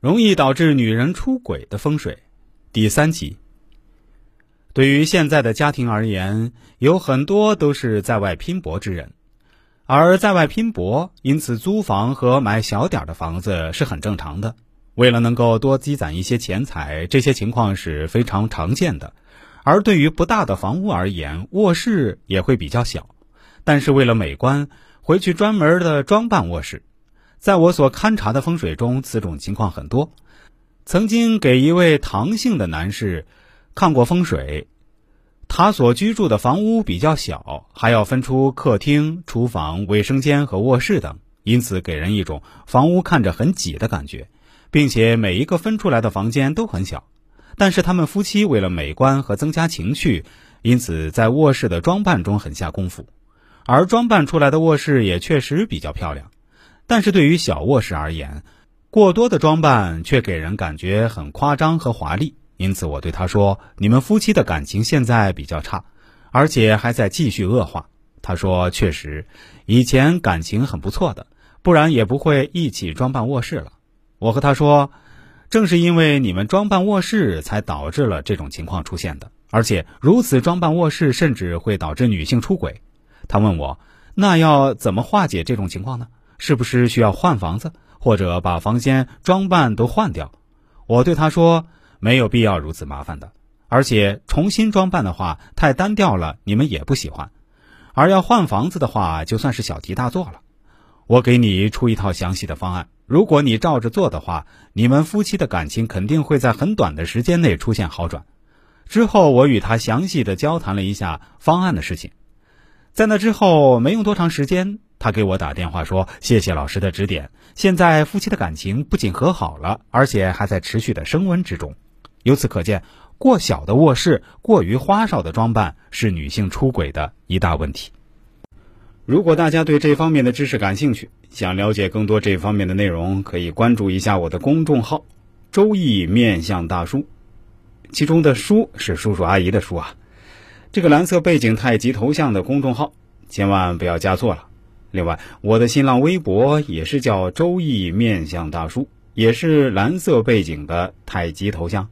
容易导致女人出轨的风水，第三集。对于现在的家庭而言，有很多都是在外拼搏之人，而在外拼搏，因此租房和买小点的房子是很正常的。为了能够多积攒一些钱财，这些情况是非常常见的。而对于不大的房屋而言，卧室也会比较小，但是为了美观，回去专门的装扮卧室。在我所勘察的风水中，此种情况很多。曾经给一位唐姓的男士看过风水，他所居住的房屋比较小，还要分出客厅、厨房、卫生间和卧室等，因此给人一种房屋看着很挤的感觉，并且每一个分出来的房间都很小。但是他们夫妻为了美观和增加情趣，因此在卧室的装扮中很下功夫，而装扮出来的卧室也确实比较漂亮。但是对于小卧室而言，过多的装扮却给人感觉很夸张和华丽。因此，我对他说：“你们夫妻的感情现在比较差，而且还在继续恶化。”他说：“确实，以前感情很不错的，不然也不会一起装扮卧室了。”我和他说：“正是因为你们装扮卧室，才导致了这种情况出现的。而且如此装扮卧室，甚至会导致女性出轨。”他问我：“那要怎么化解这种情况呢？”是不是需要换房子，或者把房间装扮都换掉？我对他说，没有必要如此麻烦的，而且重新装扮的话太单调了，你们也不喜欢。而要换房子的话，就算是小题大做了。我给你出一套详细的方案，如果你照着做的话，你们夫妻的感情肯定会在很短的时间内出现好转。之后，我与他详细的交谈了一下方案的事情。在那之后，没用多长时间。他给我打电话说：“谢谢老师的指点，现在夫妻的感情不仅和好了，而且还在持续的升温之中。由此可见，过小的卧室、过于花哨的装扮是女性出轨的一大问题。如果大家对这方面的知识感兴趣，想了解更多这方面的内容，可以关注一下我的公众号“周易面相大叔”，其中的“叔”是叔叔阿姨的“叔”啊。这个蓝色背景太极头像的公众号，千万不要加错了。另外，我的新浪微博也是叫“周易面相大叔”，也是蓝色背景的太极头像。